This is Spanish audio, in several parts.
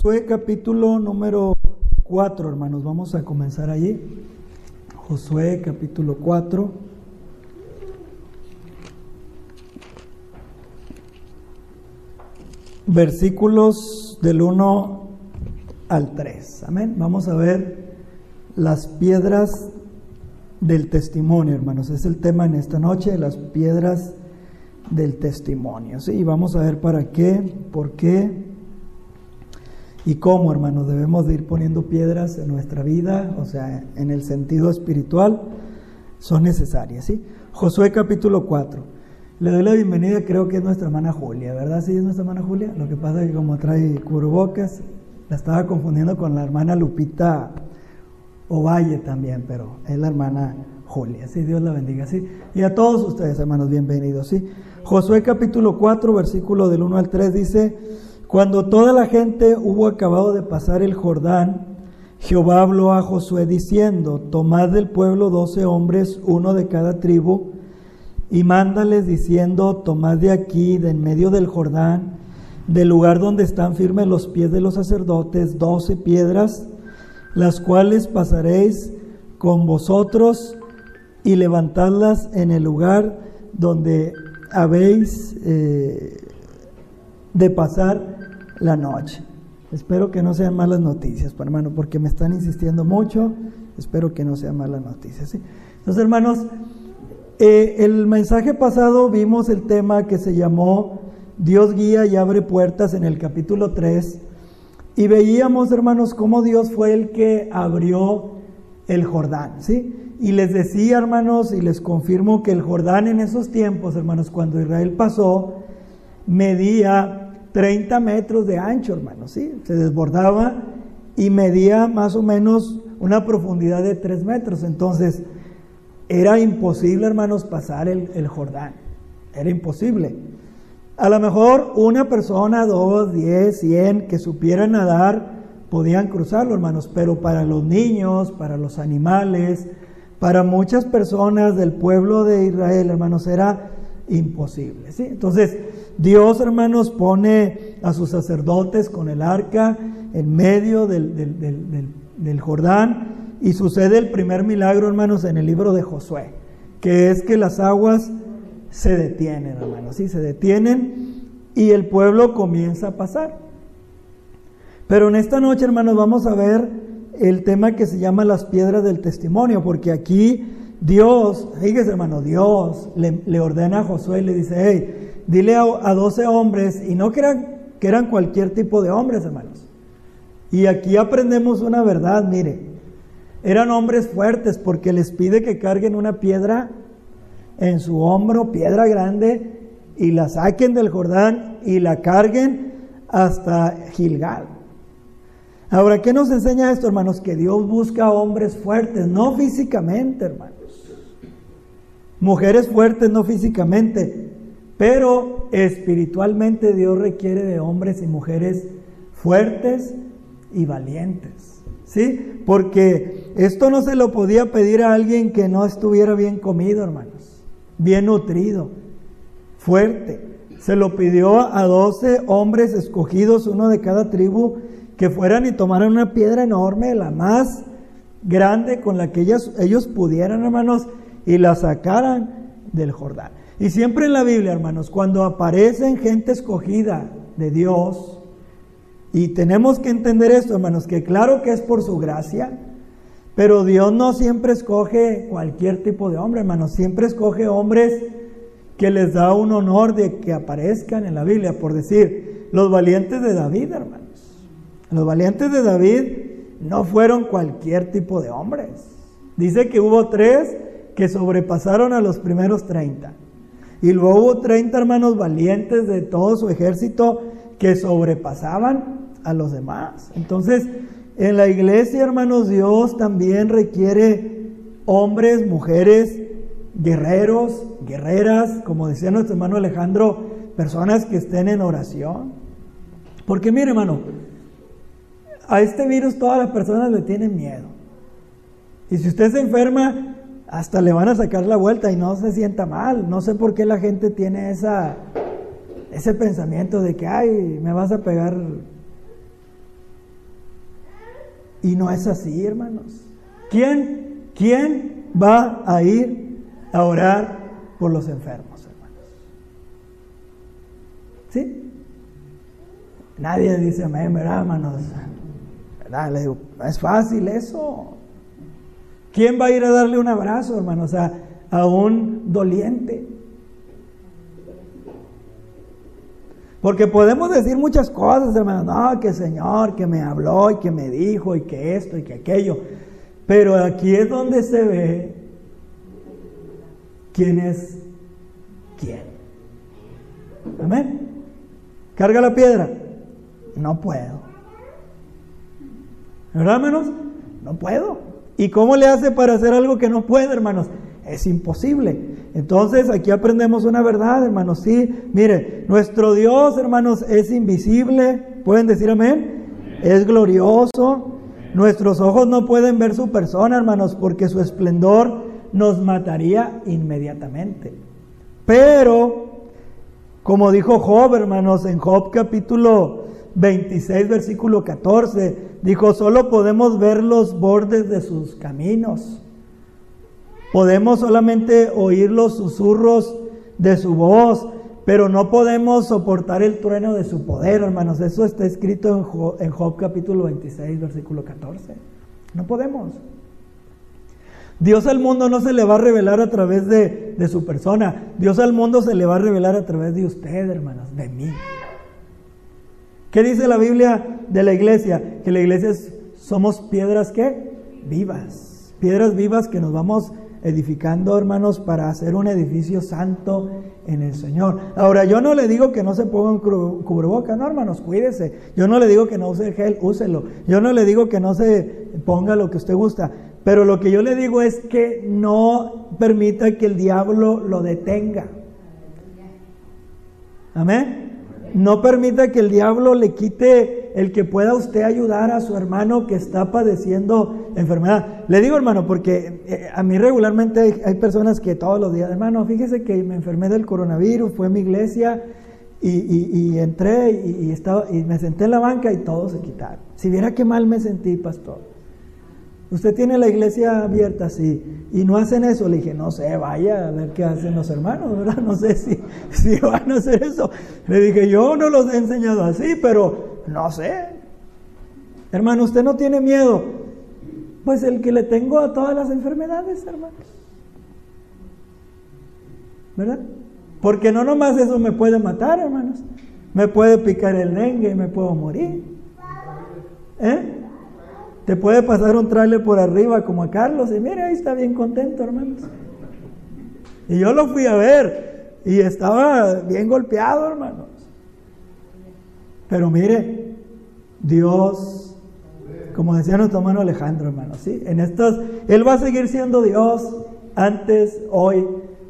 Josué capítulo número 4, hermanos, vamos a comenzar allí. Josué capítulo 4. Versículos del 1 al 3. Amén. Vamos a ver las piedras del testimonio, hermanos. Es el tema en esta noche, las piedras del testimonio. ¿sí? Y vamos a ver para qué, por qué y cómo, hermanos, debemos de ir poniendo piedras en nuestra vida, o sea, en el sentido espiritual, son necesarias. ¿sí? Josué capítulo 4. Le doy la bienvenida, creo que es nuestra hermana Julia, ¿verdad? Sí, es nuestra hermana Julia. Lo que pasa es que como trae cubrebocas, la estaba confundiendo con la hermana Lupita Ovalle también, pero es la hermana Julia. Sí, Dios la bendiga, sí. Y a todos ustedes, hermanos, bienvenidos, sí. Josué capítulo 4, versículo del 1 al 3 dice, cuando toda la gente hubo acabado de pasar el Jordán, Jehová habló a Josué diciendo, tomad del pueblo doce hombres, uno de cada tribu, y mándales diciendo, tomad de aquí, de en medio del Jordán, del lugar donde están firmes los pies de los sacerdotes, doce piedras, las cuales pasaréis con vosotros y levantadlas en el lugar donde habéis eh, de pasar la noche. Espero que no sean malas noticias, hermano, porque me están insistiendo mucho. Espero que no sean malas noticias. Entonces, hermanos, eh, el mensaje pasado vimos el tema que se llamó Dios guía y abre puertas en el capítulo 3 y veíamos, hermanos, cómo Dios fue el que abrió el Jordán, ¿sí? Y les decía, hermanos, y les confirmo que el Jordán en esos tiempos, hermanos, cuando Israel pasó, medía 30 metros de ancho, hermanos, ¿sí? Se desbordaba y medía más o menos una profundidad de 3 metros. Entonces, era imposible, hermanos, pasar el, Jordán. Era imposible. A lo mejor una persona, dos, diez, cien que supieran nadar podían cruzarlo, hermanos, pero para los niños, para los animales, para muchas personas del pueblo de Israel, hermanos, era imposible. ¿sí? Entonces, Dios, hermanos, pone a sus sacerdotes con el arca en medio del, del Jordán y sucede el primer milagro, hermanos, en el libro de Josué, que es que las aguas se detienen, hermanos, sí, se detienen y el pueblo comienza a pasar. Pero en esta noche, hermanos, vamos a ver el tema que se llama las piedras del testimonio, porque aquí Dios, fíjese hermano, Dios le, ordena a Josué y le dice, hey, dile a, a 12 hombres, y no eran, que eran cualquier tipo de hombres, hermanos. Y aquí aprendemos una verdad, mire, eran hombres fuertes porque les pide que carguen una piedra en su hombro, piedra grande, y la saquen del Jordán y la carguen hasta Gilgal. Ahora, ¿qué nos enseña esto, hermanos? Que Dios busca hombres fuertes, no físicamente, hermanos. Mujeres fuertes, no físicamente, pero espiritualmente Dios requiere de hombres y mujeres fuertes y valientes. ¿sí? Porque esto no se lo podía pedir a alguien que no estuviera bien comido, hermanos, bien nutrido, fuerte. Se lo pidió a doce hombres escogidos, uno de cada tribu, que fueran y tomaran una piedra enorme, la más grande con la que ellos, ellos pudieran, hermanos, y la sacaran del Jordán. Y siempre en la Biblia, hermanos, cuando aparecen gente escogida de Dios, y tenemos que entender esto, hermanos, que claro que es por su gracia, pero Dios no siempre escoge cualquier tipo de hombre, hermanos, siempre escoge hombres que les da un honor de que aparezcan en la Biblia, por decir, los valientes de David, hermanos. Los valientes de David no fueron cualquier tipo de hombres. Dice que hubo tres que sobrepasaron a los primeros 30. Y luego hubo 30 hermanos valientes de todo su ejército que sobrepasaban a los demás. Entonces, en la iglesia, hermanos, Dios también requiere hombres, mujeres, guerreros, guerreras, como decía nuestro hermano Alejandro, personas que estén en oración. Porque mire, hermano, a este virus todas las personas le tienen miedo. Y si usted se enferma, hasta le van a sacar la vuelta y no se sienta mal. No sé por qué la gente tiene esa, ese pensamiento de que, ay, me vas a pegar Y no es así, hermanos. ¿Quién, quién va a ir a orar por los enfermos, hermanos? ¿Sí? Nadie dice amén, ¿verdad, hermanos? ¿Verdad? Le digo, es fácil eso. ¿Quién va a ir a darle un abrazo, hermanos, a, a un doliente? Porque podemos decir muchas cosas, hermanos. No, que Señor, que me habló y que me dijo y que esto y que aquello. Pero aquí es donde se ve quién es quién. Amén. Carga la piedra. No puedo. ¿Verdad, hermanos? No puedo. ¿Y cómo le hace para hacer algo que no puede, hermanos? Es imposible. Entonces aquí aprendemos una verdad, hermanos. Sí, mire, nuestro Dios, hermanos, es invisible. ¿Pueden decir amén? Es glorioso. Nuestros ojos no pueden ver su persona, hermanos, porque su esplendor nos mataría inmediatamente. Pero, como dijo Job, hermanos, en Job capítulo 26, versículo 14, dijo, solo podemos ver los bordes de sus caminos. Podemos solamente oír los susurros de su voz, pero no podemos soportar el trueno de su poder, hermanos. Eso está escrito en Job, capítulo 26, versículo 14. No podemos. Dios al mundo no se le va a revelar a través de, de, su persona. Dios al mundo se le va a revelar a través de usted, hermanos, de mí. ¿Qué dice la Biblia de la iglesia? Que la iglesia es, somos piedras que vivas. Piedras vivas que nos vamos edificando, hermanos, para hacer un edificio santo en el Señor. Ahora, yo no le digo que no se ponga un cubreboca, no, hermanos, cuídese. Yo no le digo que no use gel, úselo. Yo no le digo que no se ponga lo que usted gusta. Pero lo que yo le digo es que no permita que el diablo lo detenga. Amén. No permita que el diablo le quite el que pueda usted ayudar a su hermano que está padeciendo enfermedad. Le digo hermano, porque eh, a mí regularmente hay, personas que todos los días, hermano, fíjese que me enfermé del coronavirus, fue a mi iglesia y, entré y, estaba, y me senté en la banca y todo se quitaron. Si viera qué mal me sentí, pastor. Usted tiene la iglesia abierta, sí, y no hacen eso. Le dije, no sé, vaya a ver qué hacen los hermanos, ¿verdad? No sé si, si van a hacer eso. Le dije, yo no los he enseñado así, pero no sé. Hermano, usted no tiene miedo. Pues el que le tengo a todas las enfermedades, hermanos. ¿Verdad? Porque no nomás eso me puede matar, hermanos. Me puede picar el dengue y me puedo morir. ¿Eh? Te puede pasar un trailer por arriba como a Carlos y mire, ahí está bien contento, hermanos. Y yo lo fui a ver y estaba bien golpeado, hermanos. Pero mire, Dios, como decía nuestro hermano Alejandro, hermanos, ¿sí? En estos, Él va a seguir siendo Dios antes, hoy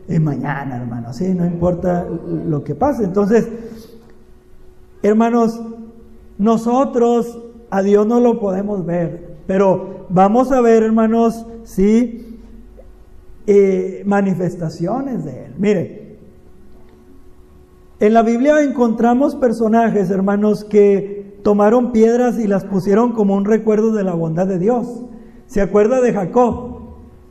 y mañana, hermanos, ¿sí? No importa lo que pase. Entonces, hermanos, nosotros a Dios no lo podemos ver, pero vamos a ver, hermanos, sí, eh, manifestaciones de Él. Mire, en la Biblia encontramos personajes, hermanos, que tomaron piedras y las pusieron como un recuerdo de la bondad de Dios. ¿Se acuerda de Jacob?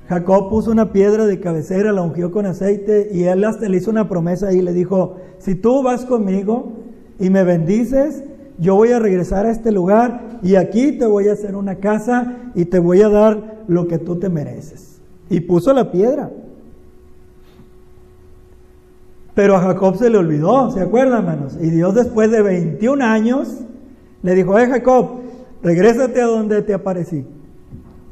Jacob puso una piedra de cabecera, la ungió con aceite y él hasta le hizo una promesa y le dijo, si tú vas conmigo y me bendices, yo voy a regresar a este lugar y aquí te voy a hacer una casa y te voy a dar lo que tú te mereces. Y puso la piedra. Pero a Jacob se le olvidó, ¿se acuerdan, hermanos? Y Dios después de 21 años le dijo, eh Jacob, regrésate a donde te aparecí.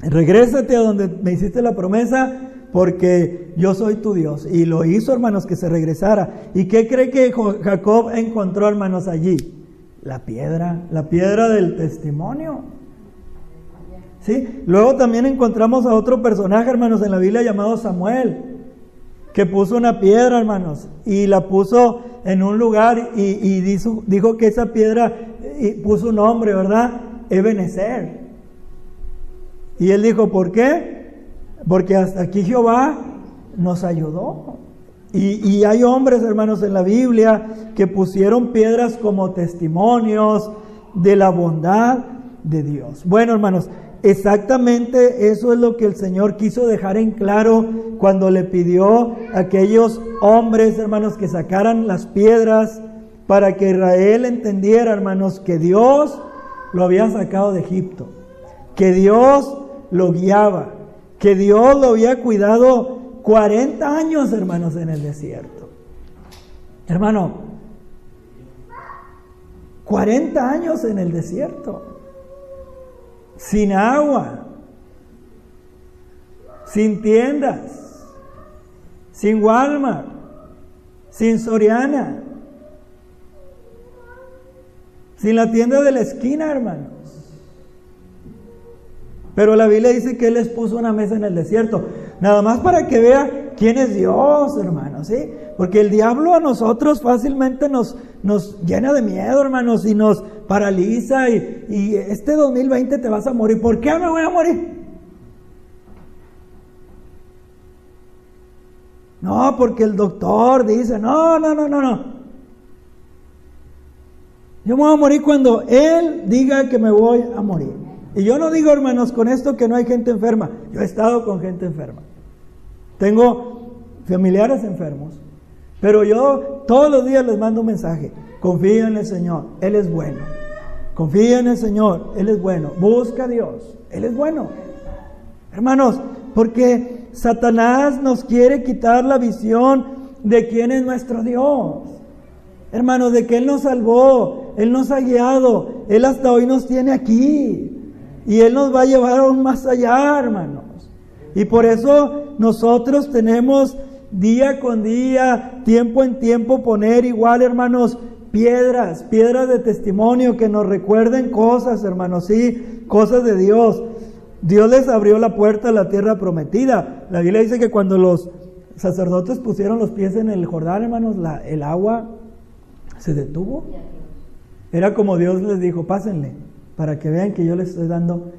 Regrésate a donde me hiciste la promesa porque yo soy tu Dios. Y lo hizo, hermanos, que se regresara. ¿Y qué cree que Jacob encontró, hermanos, allí? La piedra, la piedra del testimonio. ¿Sí? Luego también encontramos a otro personaje, hermanos, en la Biblia llamado Samuel, que puso una piedra, hermanos, y la puso en un lugar y, dijo, dijo, que esa piedra y puso un nombre, ¿verdad? Ebenezer. Y él dijo, ¿por qué? Porque hasta aquí Jehová nos ayudó. Y, hay hombres, hermanos, en la Biblia que pusieron piedras como testimonios de la bondad de Dios. Bueno, hermanos, Exactamente eso es lo que el Señor quiso dejar en claro cuando le pidió a aquellos hombres, hermanos, que sacaran las piedras para que Israel entendiera, hermanos, que Dios lo había sacado de Egipto, que Dios lo guiaba, que Dios lo había cuidado 40 años, hermanos, en el desierto. Hermano, 40 años en el desierto sin agua, sin tiendas, sin Walmart, sin Soriana, sin la tienda de la esquina, hermanos. Pero la Biblia dice que Él les puso una mesa en el desierto, nada más para que vea quién es Dios, hermanos, ¿sí? Porque el diablo a nosotros fácilmente nos, nos llena de miedo, hermanos, y nos paraliza y, y este 2020 te vas a morir. ¿Por qué me voy a morir? No, porque el doctor dice, no, no, no, no, no. Yo me voy a morir cuando Él diga que me voy a morir. Y yo no digo, hermanos, con esto que no hay gente enferma. Yo he estado con gente enferma. Tengo familiares enfermos. Pero yo todos los días les mando un mensaje. Confía en el Señor, Él es bueno. Confía en el Señor, Él es bueno. Busca a Dios, Él es bueno. Hermanos, porque Satanás nos quiere quitar la visión de quién es nuestro Dios. Hermanos, de que Él nos salvó, Él nos ha guiado, Él hasta hoy nos tiene aquí. Y Él nos va a llevar aún más allá, hermanos. Y por eso nosotros tenemos día con día, tiempo en tiempo, poner igual, hermanos, piedras, piedras de testimonio que nos recuerden cosas, hermanos, sí, cosas de Dios. Dios les abrió la puerta a la tierra prometida. La Biblia dice que cuando los sacerdotes pusieron los pies en el Jordán, hermanos, la, el agua se detuvo. Era como Dios les dijo, pásenle, para que vean que yo les estoy dando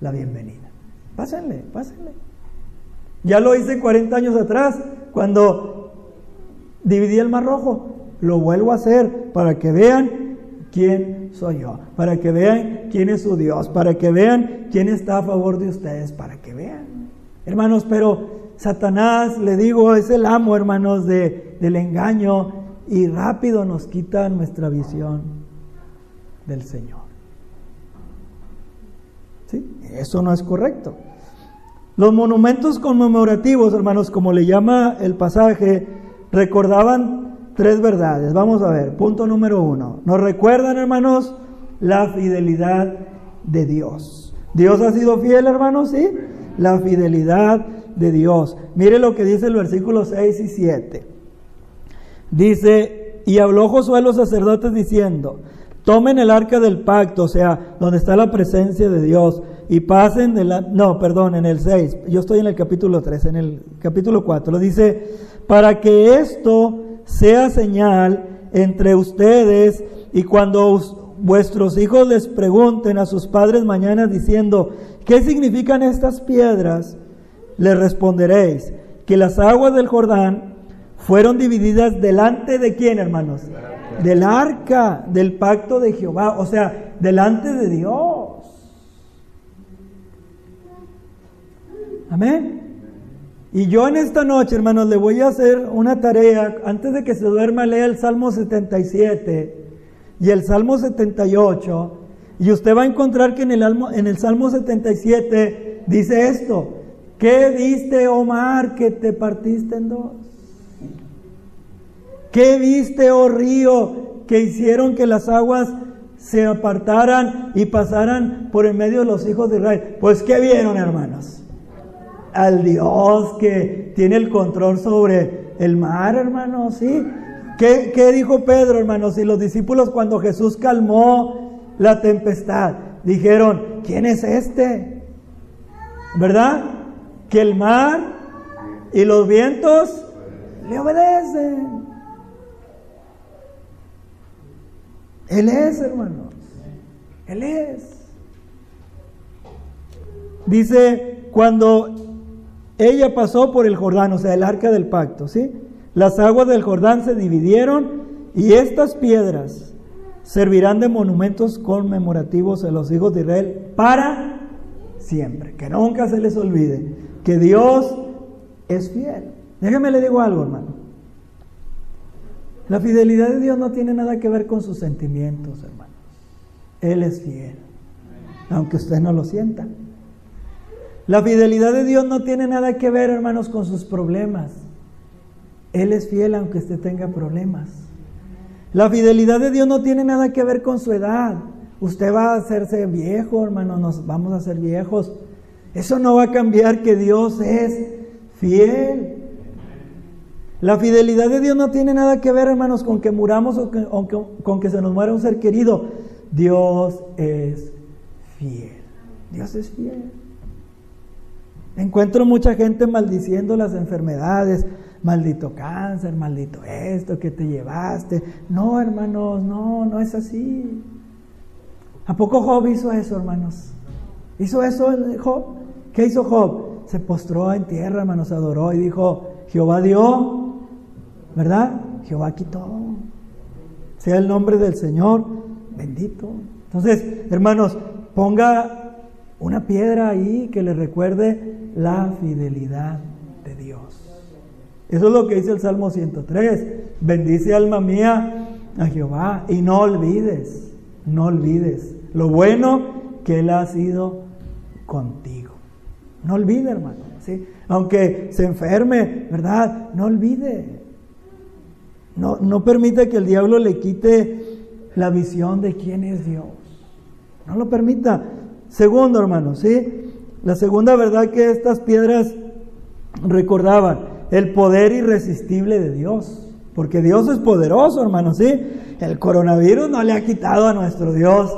la bienvenida. Pásenle, pásenle. Ya lo hice 40 años atrás, cuando dividí el mar rojo. Lo vuelvo a hacer para que vean quién soy yo, para que vean quién es su Dios, para que vean quién está a favor de ustedes, para que vean. Hermanos, pero Satanás, le digo, es el amo, hermanos, de, del engaño y rápido nos quita nuestra visión del Señor. Eso no es correcto. Los monumentos conmemorativos, hermanos, como le llama el pasaje, recordaban tres verdades. Vamos a ver, punto número uno. Nos recuerdan, hermanos, la fidelidad de Dios. Dios ha sido fiel, hermanos, ¿sí? La fidelidad de Dios. Mire lo que dice el versículo 6 y 7. Dice, y habló Josué a los sacerdotes diciendo, tomen el arca del pacto, o sea, donde está la presencia de Dios y pasen de la... No, perdón, en el 6, yo estoy en el capítulo 3, en el capítulo 4, dice, para que esto sea señal entre ustedes y cuando vuestros hijos les pregunten a sus padres mañana diciendo, ¿qué significan estas piedras? Les responderéis que las aguas del Jordán fueron divididas delante de quién, hermanos? Del arca, del pacto de Jehová, o sea, delante de Dios. Amén. Y yo en esta noche, hermanos, le voy a hacer una tarea. Antes de que se duerma, lea el Salmo 77 y el Salmo 78. Y usted va a encontrar que en el, Salmo 77 dice esto. ¿Qué viste, Omar, que te partiste en dos? ¿Qué viste, oh río, que hicieron que las aguas se apartaran y pasaran por en medio de los hijos de Israel? Pues, ¿qué vieron, hermanos? al Dios que tiene el control sobre el mar, hermano, ¿sí? ¿Qué, ¿Qué, dijo Pedro, hermanos? Y los discípulos cuando Jesús calmó la tempestad, dijeron, ¿quién es este? ¿Verdad? Que el mar y los vientos le obedecen. Él es, hermanos. Él es. Dice, cuando ella pasó por el Jordán, o sea, el arca del pacto, ¿sí? Las aguas del Jordán se dividieron y estas piedras servirán de monumentos conmemorativos a los hijos de Israel para siempre. Que nunca se les olvide que Dios es fiel. Déjeme le digo algo, hermano. La fidelidad de Dios no tiene nada que ver con sus sentimientos, hermanos. Él es fiel, aunque usted no lo sienta. La fidelidad de Dios no tiene nada que ver, hermanos, con sus problemas. Él es fiel aunque usted tenga problemas. La fidelidad de Dios no tiene nada que ver con su edad. Usted va a hacerse viejo, hermano, nos vamos a ser viejos. Eso no va a cambiar que Dios es fiel. La fidelidad de Dios no tiene nada que ver, hermanos, con que muramos o, con que se nos muera un ser querido. Dios es fiel. Dios es fiel. Encuentro mucha gente maldiciendo las enfermedades, maldito cáncer, maldito esto que te llevaste. No, hermanos, no, no es así. ¿A poco Job hizo eso, hermanos? ¿Hizo eso Job? ¿Qué hizo Job? Se postró en tierra, hermanos, adoró y dijo, Jehová dio, ¿verdad? Jehová quitó. Sea el nombre del Señor bendito. Entonces, hermanos, ponga una piedra ahí que le recuerde la fidelidad de Dios. Eso es lo que dice el Salmo 103. Bendice alma mía a Jehová y no olvides, no olvides lo bueno que Él ha sido contigo. No olvide, hermano. ¿sí? Aunque se enferme, ¿verdad? No olvide. No, no permita que el diablo le quite la visión de quién es Dios. No lo permita. Segundo, hermano, ¿sí? La segunda verdad que estas piedras recordaban el poder irresistible de Dios. Porque Dios es poderoso, hermano, ¿sí? El coronavirus no le ha quitado a nuestro Dios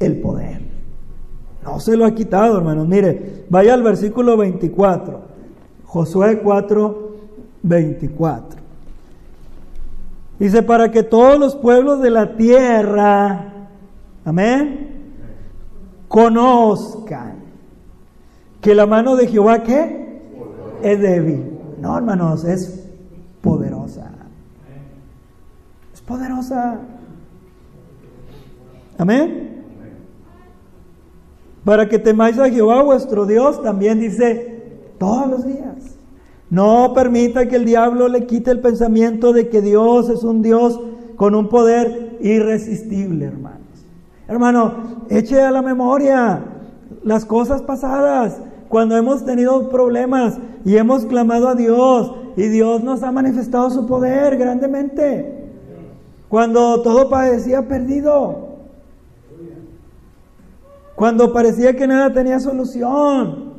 el poder. No se lo ha quitado, hermanos. Mire, vaya al versículo 24. Josué 4, 24. Dice, para que todos los pueblos de la tierra, amén, conozcan que la mano de Jehová, ¿qué? Es débil. No, hermanos, es poderosa. Es poderosa. Amén. Para que temáis a Jehová vuestro Dios, también dice todos los días. No permita que el diablo le quite el pensamiento de que Dios es un Dios con un poder irresistible, hermanos. Hermano, eche a la memoria las cosas pasadas, cuando hemos tenido problemas y hemos clamado a Dios y Dios nos ha manifestado su poder grandemente. Cuando todo parecía perdido. Cuando parecía que nada tenía solución.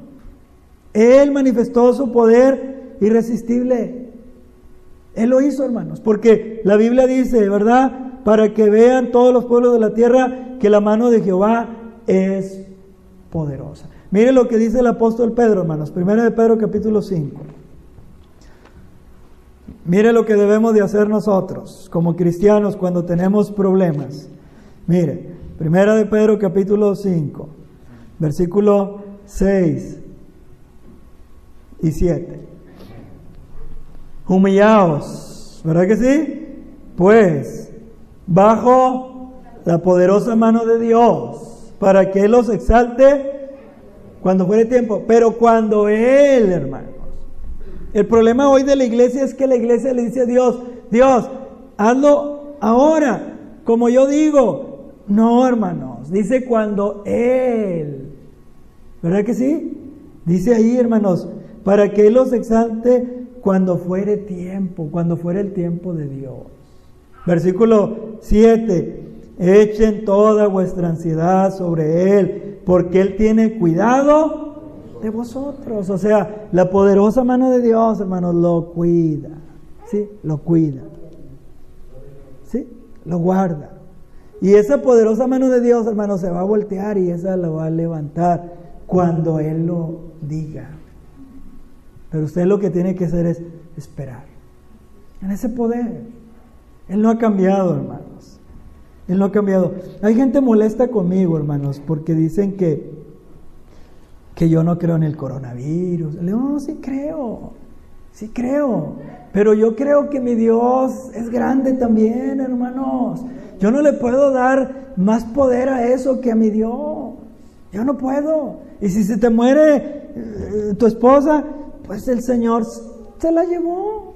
Él manifestó su poder irresistible. Él lo hizo, hermanos, porque la Biblia dice, ¿verdad? Para que vean todos los pueblos de la tierra que la mano de Jehová es poderosa. Mire lo que dice el apóstol Pedro, hermanos. Primera de Pedro capítulo 5. Mire lo que debemos de hacer nosotros como cristianos cuando tenemos problemas. Mire, Primera de Pedro capítulo 5, versículo 6 y 7. Humillaos, ¿verdad que sí? Pues, bajo la poderosa mano de Dios, para que Él los exalte cuando fuere tiempo, pero cuando Él, hermanos. El problema hoy de la iglesia es que la iglesia le dice a Dios, Dios, hazlo ahora, como yo digo. No, hermanos, dice cuando Él. ¿Verdad que sí? Dice ahí, hermanos, para que Él los exalte cuando fuere tiempo, cuando fuere el tiempo de Dios. Versículo 7. Echen toda vuestra ansiedad sobre Él, porque Él tiene cuidado de vosotros. O sea, la poderosa mano de Dios, hermanos, lo cuida. ¿Sí? Lo cuida. ¿Sí? Lo guarda. Y esa poderosa mano de Dios, hermanos, se va a voltear y esa la va a levantar cuando Él lo diga. Pero usted lo que tiene que hacer es esperar en ese poder. Él no ha cambiado, hermanos. Él no ha cambiado. Hay gente molesta conmigo, hermanos, porque dicen que, que yo no creo en el coronavirus. No, sí creo, sí creo. Pero yo creo que mi Dios es grande también, hermanos. Yo no le puedo dar más poder a eso que a mi Dios. Yo no puedo. Y si se te muere eh, tu esposa, pues el Señor se la llevó.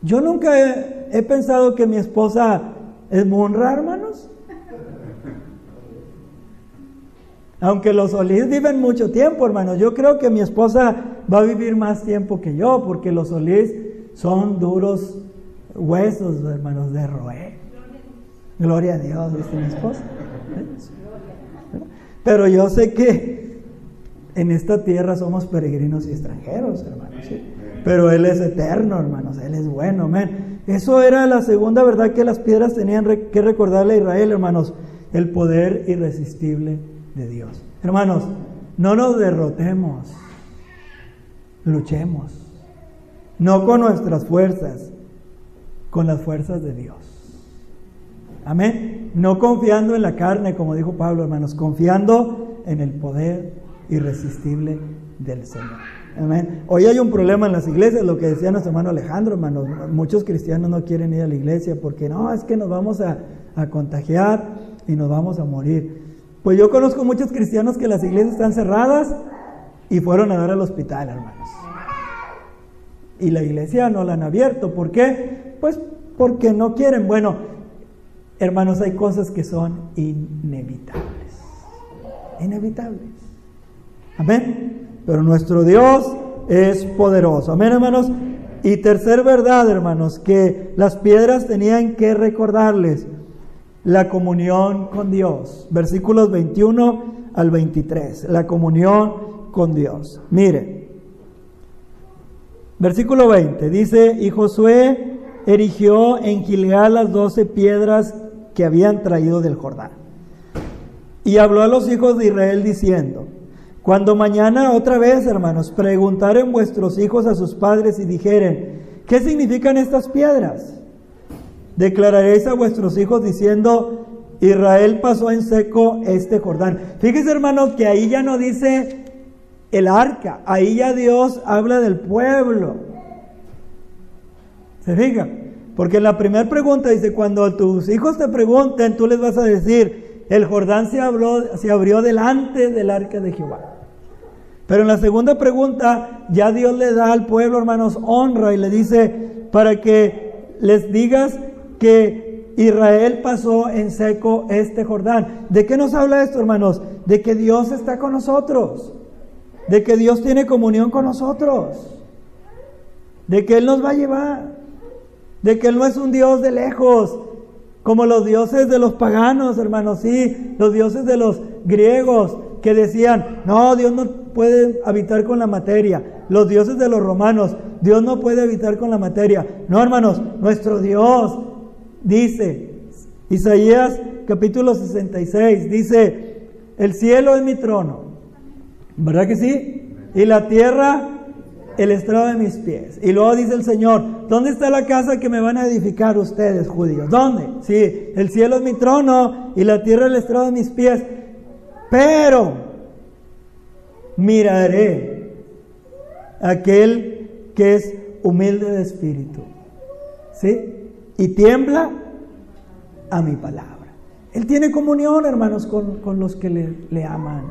Yo nunca he, pensado que mi esposa es monra, hermanos. Aunque los Solís viven mucho tiempo, hermanos. Yo creo que mi esposa va a vivir más tiempo que yo, porque los Solís son duros huesos, hermanos, de roer. Gloria a Dios, dice mi esposa. Pero yo sé que en esta tierra somos peregrinos y extranjeros, hermanos. Pero Él es eterno, hermanos. Él es bueno, amén. Eso era la segunda verdad que las piedras tenían que recordarle a Israel, hermanos. El poder irresistible de Dios. Hermanos, no nos derrotemos. Luchemos. No con nuestras fuerzas, con las fuerzas de Dios. Amén. No confiando en la carne, como dijo Pablo, hermanos, confiando en el poder irresistible del Señor. Amén. Hoy hay un problema en las iglesias, lo que decía nuestro hermano Alejandro, hermanos. Muchos cristianos no quieren ir a la iglesia porque no, es que nos vamos a, a contagiar y nos vamos a morir. Pues yo conozco muchos cristianos que las iglesias están cerradas y fueron a dar al hospital, hermanos. Y la iglesia no la han abierto. ¿Por qué? Pues porque no quieren. Bueno, hermanos, hay cosas que son inevitables. Inevitables. Amén. Pero nuestro Dios es poderoso. Amén, hermanos. Y tercer verdad, hermanos, que las piedras tenían que recordarles la comunión con Dios. Versículos 21 al 23. La comunión con Dios. Mire. Versículo 20 dice, y Josué erigió en Gilgal las doce piedras que habían traído del Jordán. Y habló a los hijos de Israel diciendo, cuando mañana otra vez, hermanos, preguntaren vuestros hijos a sus padres y dijeren, ¿qué significan estas piedras? Declararéis a vuestros hijos diciendo, Israel pasó en seco este Jordán. Fíjese, hermanos, que ahí ya no dice el arca, ahí ya Dios habla del pueblo. ¿Se fija? Porque en la primera pregunta dice, cuando tus hijos te pregunten, tú les vas a decir, el Jordán se, se abrió delante del arca de Jehová. Pero en la segunda pregunta, ya Dios le da al pueblo, hermanos, honra y le dice, para que les digas que Israel pasó en seco este Jordán. ¿De qué nos habla esto, hermanos? De que Dios está con nosotros, de que Dios tiene comunión con nosotros, de que Él nos va a llevar, de que Él no es un Dios de lejos, como los dioses de los paganos, hermanos, sí, los dioses de los griegos que decían, no, Dios no puede habitar con la materia. Los dioses de los romanos, Dios no puede habitar con la materia. No, hermanos, nuestro Dios dice, Isaías capítulo 66, dice, el cielo es mi trono. ¿Verdad que sí? Y la tierra el estrado de mis pies. Y luego dice el Señor, ¿dónde está la casa que me van a edificar ustedes, judíos? ¿Dónde? Sí, el cielo es mi trono y la tierra el estrado de mis pies. Pero miraré aquel que es humilde de espíritu. ¿Sí? Y tiembla a mi palabra. Él tiene comunión, hermanos, con, los que le, le aman.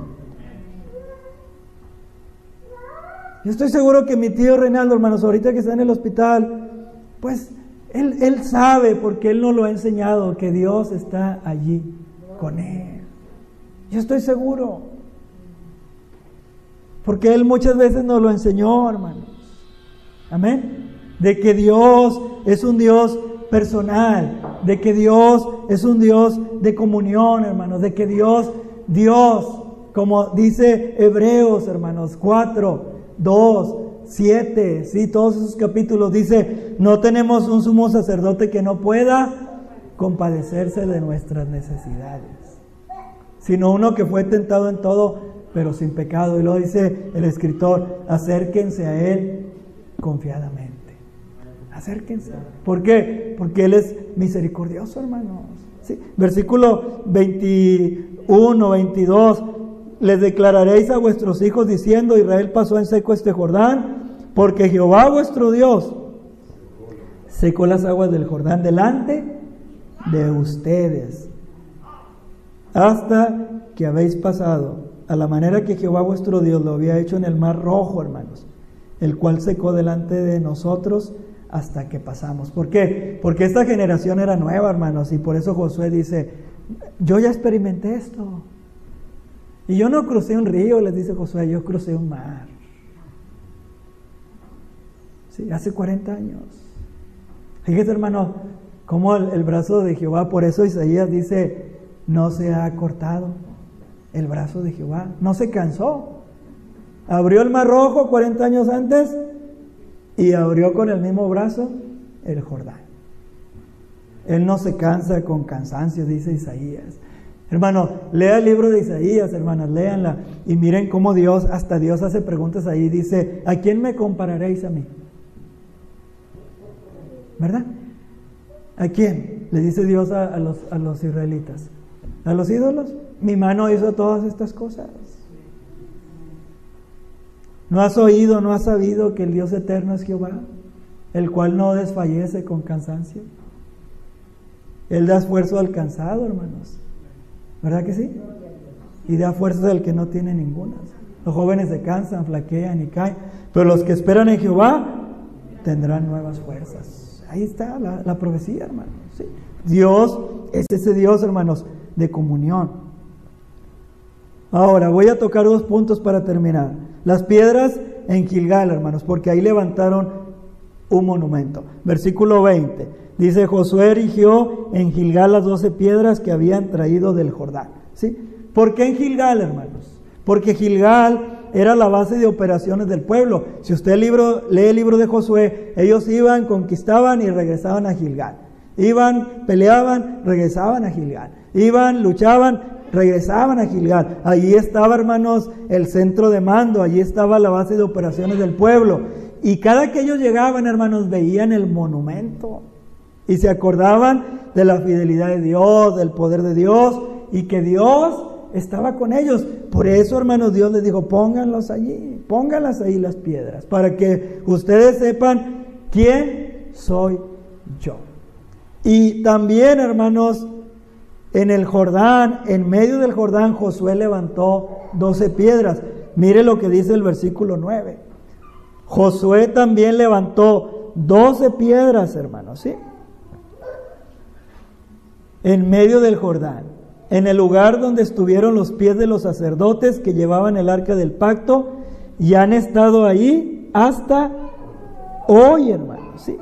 Yo estoy seguro que mi tío Reinaldo, hermanos, ahorita que está en el hospital, pues él, él sabe, porque él no lo ha enseñado, que Dios está allí con él. Yo estoy seguro. Porque Él muchas veces nos lo enseñó, hermanos. Amén. De que Dios es un Dios personal. De que Dios es un Dios de comunión, hermanos. De que Dios, Dios, como dice Hebreos, hermanos, 4, 2, 7, sí, todos esos capítulos dice, no tenemos un sumo sacerdote que no pueda compadecerse de nuestras necesidades sino uno que fue tentado en todo, pero sin pecado. Y lo dice el escritor, acérquense a Él confiadamente. Acérquense. ¿Por qué? Porque Él es misericordioso, hermanos. ¿Sí? Versículo 21, 22. Les declararéis a vuestros hijos diciendo, Israel pasó en seco este Jordán, porque Jehová vuestro Dios secó las aguas del Jordán delante de ustedes hasta que habéis pasado, a la manera que Jehová vuestro Dios lo había hecho en el mar rojo, hermanos, el cual secó delante de nosotros hasta que pasamos. ¿Por qué? Porque esta generación era nueva, hermanos, y por eso Josué dice, yo ya experimenté esto. Y yo no crucé un río, les dice Josué, yo crucé un mar. Sí, hace 40 años. Fíjese, hermano, cómo el, brazo de Jehová, por eso Isaías dice, no se ha cortado el brazo de Jehová, no se cansó. Abrió el mar rojo 40 años antes y abrió con el mismo brazo el Jordán. Él no se cansa con cansancio, dice Isaías. Hermano, lea el libro de Isaías, hermanas, léanla y miren cómo Dios, hasta Dios hace preguntas ahí, dice, ¿a quién me compararéis a mí? ¿Verdad? ¿A quién? Le dice Dios a, los, a los israelitas. ¿A los ídolos? Mi mano hizo todas estas cosas. ¿No has oído, no has sabido que el Dios eterno es Jehová, el cual no desfallece con cansancio? Él da esfuerzo al cansado, hermanos. ¿Verdad que sí? Y da fuerza al que no tiene ninguna. Los jóvenes se cansan, flaquean y caen, pero los que esperan en Jehová tendrán nuevas fuerzas. Ahí está la, profecía, hermanos. Dios es ese Dios, hermanos, de comunión. Ahora voy a tocar dos puntos para terminar. Las piedras en Gilgal, hermanos, porque ahí levantaron un monumento. Versículo 20. Dice, Josué erigió en Gilgal las doce piedras que habían traído del Jordán. ¿Sí? ¿Por qué en Gilgal, hermanos? Porque Gilgal era la base de operaciones del pueblo. Si usted lee el libro de Josué, ellos iban, conquistaban y regresaban a Gilgal. Iban, peleaban, regresaban a Gilgal. Iban, luchaban, regresaban a Gilgal. Allí estaba, hermanos, el centro de mando, allí estaba la base de operaciones del pueblo. Y cada que ellos llegaban, hermanos, veían el monumento y se acordaban de la fidelidad de Dios, del poder de Dios y que Dios estaba con ellos. Por eso, hermanos, Dios les dijo, pónganlos allí, pónganlas ahí las piedras, para que ustedes sepan quién soy yo. Y también, hermanos, en el Jordán, en medio del Jordán, Josué levantó doce piedras. Mire lo que dice el versículo 9. Josué también levantó doce piedras, hermanos, ¿sí? En medio del Jordán, en el lugar donde estuvieron los pies de los sacerdotes que llevaban el arca del pacto, y han estado ahí hasta hoy, hermanos, ¿sí?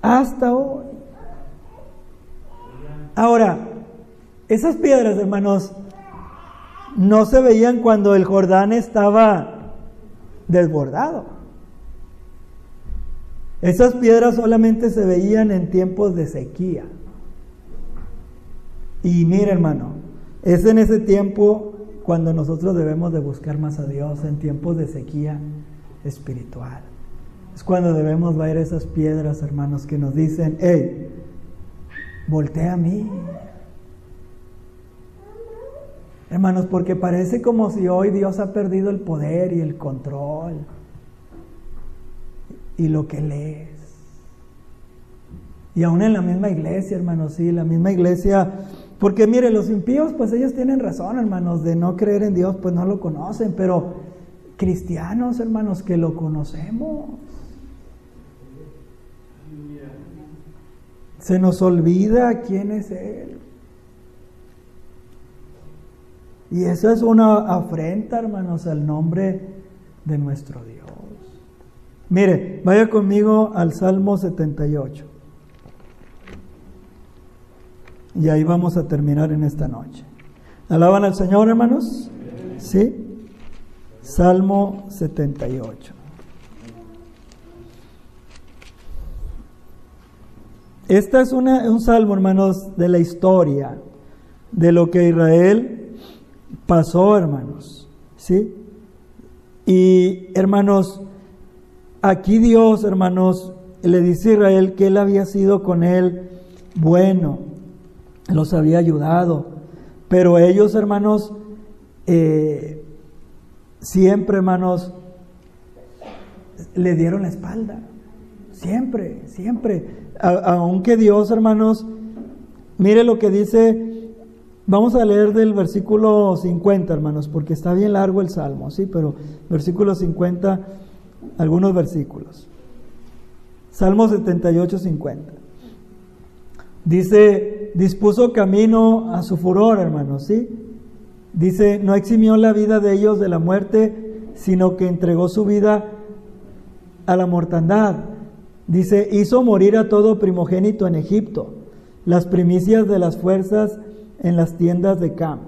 Hasta hoy. Ahora, esas piedras, hermanos, no se veían cuando el Jordán estaba desbordado. Esas piedras solamente se veían en tiempos de sequía. Y mire, hermano, es en ese tiempo cuando nosotros debemos de buscar más a Dios, en tiempos de sequía espiritual. Es cuando debemos ver esas piedras, hermanos, que nos dicen, hey, voltea a mí, Hermanos, porque parece como si hoy Dios ha perdido el poder y el control y lo que lees. Y aún en la misma iglesia, hermanos, sí, la misma iglesia, porque mire, los impíos, pues ellos tienen razón, hermanos, de no creer en Dios, pues no lo conocen, pero cristianos, hermanos, que lo conocemos. Se nos olvida quién es Él. Y eso es una afrenta, hermanos, al nombre de nuestro Dios. Mire, vaya conmigo al Salmo 78. Y ahí vamos a terminar en esta noche. ¿Alaban al Señor, hermanos? ¿Sí? Salmo 78. Este es un salmo, hermanos, de la historia, de lo que Israel pasó, hermanos. ¿Sí? Y hermanos, aquí Dios, hermanos, le dice a Israel que él había sido con él bueno, los había ayudado, pero ellos, hermanos, eh, siempre, hermanos, le dieron la espalda. Siempre, siempre. aunque Dios, hermanos, mire lo que dice Vamos a leer del versículo 50, hermanos, porque está bien largo el salmo, sí, pero versículo 50, algunos versículos. Salmo 78, 50. Dice, dispuso camino a su furor, hermanos, ¿sí? Dice, no eximió la vida de ellos de la muerte, sino que entregó su vida a la mortandad. Dice, hizo morir a todo primogénito en Egipto, las primicias de las fuerzas en las tiendas de Cam.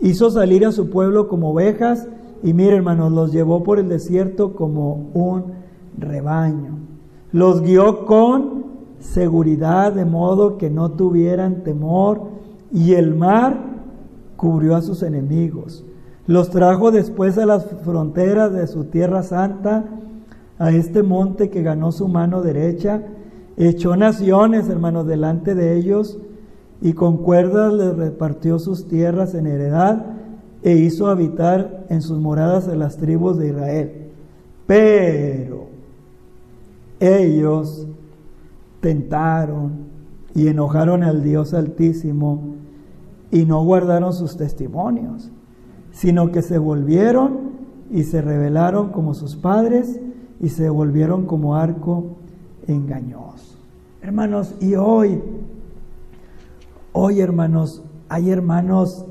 Hizo salir a su pueblo como ovejas y mire hermanos, los llevó por el desierto como un rebaño. Los guió con seguridad de modo que no tuvieran temor y el mar cubrió a sus enemigos. Los trajo después a las fronteras de su tierra santa, a este monte que ganó su mano derecha, echó naciones, hermanos, delante de ellos y con cuerdas les repartió sus tierras en heredad e hizo habitar en sus moradas a las tribus de Israel. Pero ellos tentaron y enojaron al Dios Altísimo y no guardaron sus testimonios, sino que se volvieron y se rebelaron como sus padres y se volvieron como arco engañoso. Hermanos, y hoy Hoy, hermanos, hay hermanos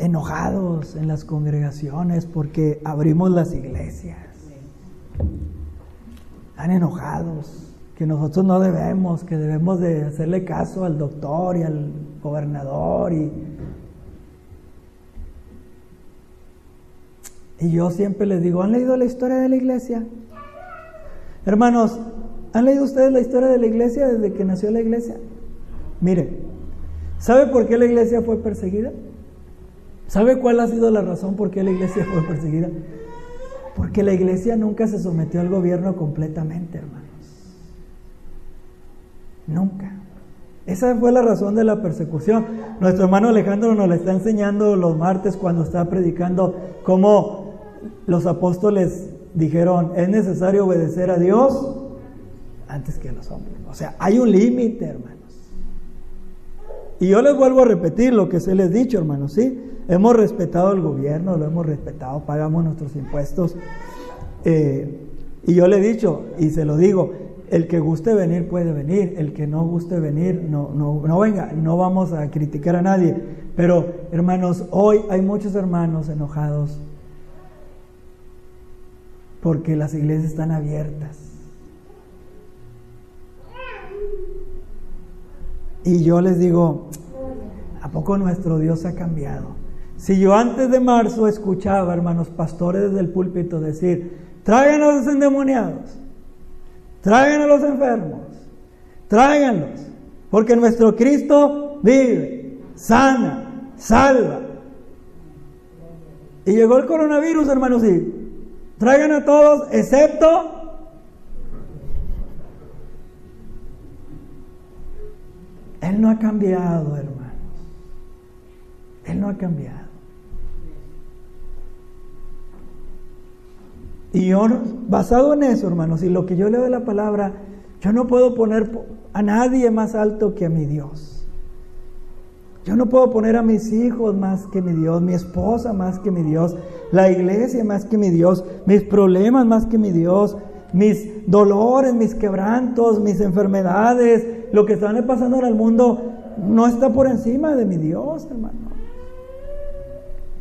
enojados en las congregaciones porque abrimos las iglesias. Están enojados, que nosotros no debemos, que debemos de hacerle caso al doctor y al gobernador y Y yo siempre les digo, ¿han leído la historia de la iglesia? Hermanos, ¿han leído ustedes la historia de la iglesia desde que nació la iglesia? Mire, ¿Sabe por qué la iglesia fue perseguida? ¿Sabe cuál ha sido la razón por qué la iglesia fue perseguida? Porque la iglesia nunca se sometió al gobierno completamente, hermanos. Nunca. Esa fue la razón de la persecución. Nuestro hermano Alejandro nos la está enseñando los martes cuando está predicando cómo los apóstoles dijeron, es necesario obedecer a Dios antes que a los hombres. O sea, hay un límite, hermano. Y yo les vuelvo a repetir lo que se les dicho, hermanos, ¿sí? Hemos respetado el gobierno, lo hemos respetado, pagamos nuestros impuestos. Eh, y yo le he dicho, y se lo digo, el que guste venir puede venir, el que no guste venir, no, no, no venga, no vamos a criticar a nadie. Pero, hermanos, hoy hay muchos hermanos enojados porque las iglesias están abiertas Y yo les digo, ¿a poco nuestro Dios ha cambiado? Si yo antes de marzo escuchaba, hermanos pastores desde el púlpito decir, traigan a los endemoniados, traigan a los enfermos, tráiganlos, porque nuestro Cristo vive, sana, salva. Y llegó el coronavirus, hermanos, y traigan a todos, excepto Él no ha cambiado, hermanos. Él no ha cambiado. Y yo, basado en eso, hermanos, y lo que yo leo de la palabra, yo no puedo poner a nadie más alto que a mi Dios. Yo no puedo poner a mis hijos más que mi Dios, mi esposa más que mi Dios, la iglesia más que mi Dios, mis problemas más que mi Dios, mis dolores, mis quebrantos, mis enfermedades, lo que está pasando en el mundo, no está por encima de mi Dios, hermano.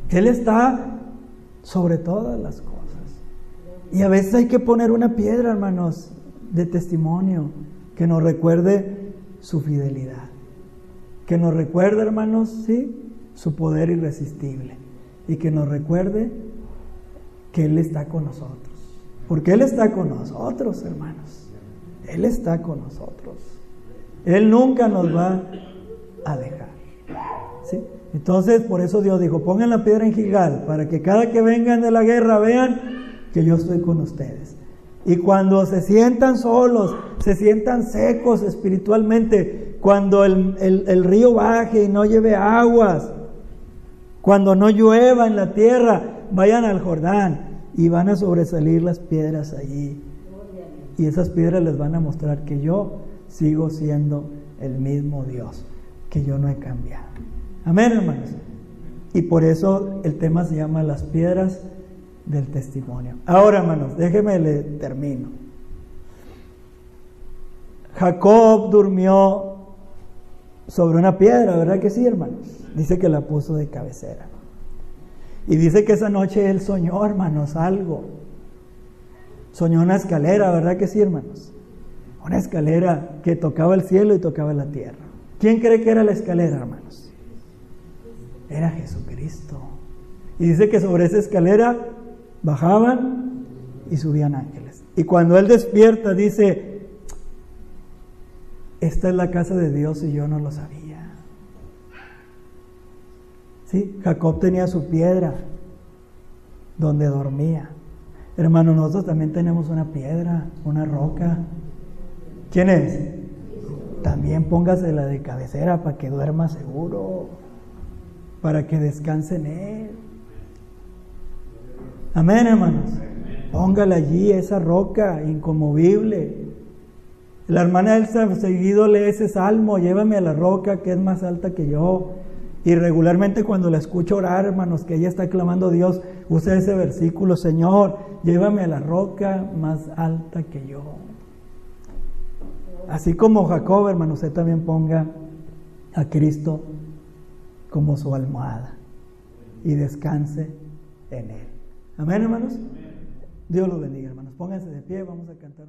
Él está sobre todas las cosas. Y a veces hay que poner una piedra, hermanos, de testimonio que nos recuerde su fidelidad. Que nos recuerde, hermanos, sí, su poder irresistible. Y que nos recuerde que Él está con nosotros. Porque Él está con nosotros, hermanos. Él está con nosotros. Él nunca nos va a dejar. ¿Sí? Entonces, por eso Dios dijo, pongan la piedra en Gilgal, para que cada que vengan de la guerra vean que yo estoy con ustedes. Y cuando se sientan solos, se sientan secos espiritualmente, cuando el, el río baje y no lleve aguas, cuando no llueva en la tierra, vayan al Jordán y van a sobresalir las piedras allí. Y esas piedras les van a mostrar que yo sigo siendo el mismo Dios, que yo no he cambiado. Amén, hermanos. Y por eso el tema se llama las piedras del testimonio. Ahora, hermanos, déjeme le termino. Jacob durmió sobre una piedra, ¿verdad que sí, hermanos? Dice que la puso de cabecera. Y dice que esa noche él soñó, hermanos, algo. Soñó una escalera, ¿verdad que sí, hermanos? Una escalera que tocaba el cielo y tocaba la tierra. ¿Quién cree que era la escalera, hermanos? Era Jesucristo. Y dice que sobre esa escalera bajaban y subían ángeles. Y cuando él despierta dice, esta es la casa de Dios y yo no lo sabía. Sí, Jacob tenía su piedra donde dormía. Hermano, nosotros también tenemos una piedra, una roca. ¿Quién es? También póngasela de cabecera para que duerma seguro, para que descanse en él. Amén, hermanos. Póngala allí, esa roca inconmovible. La hermana Elsa seguido lee ese salmo, llévame a la roca que es más alta que yo. Y regularmente cuando la escucho orar, hermanos, que ella está clamando a Dios, usa ese versículo, Señor, llévame a la roca más alta que yo. Así como Jacob, hermano, usted también ponga a Cristo como su almohada y descanse en Él. Amén, hermanos. Dios los bendiga, hermanos. Pónganse de pie, vamos a cantar.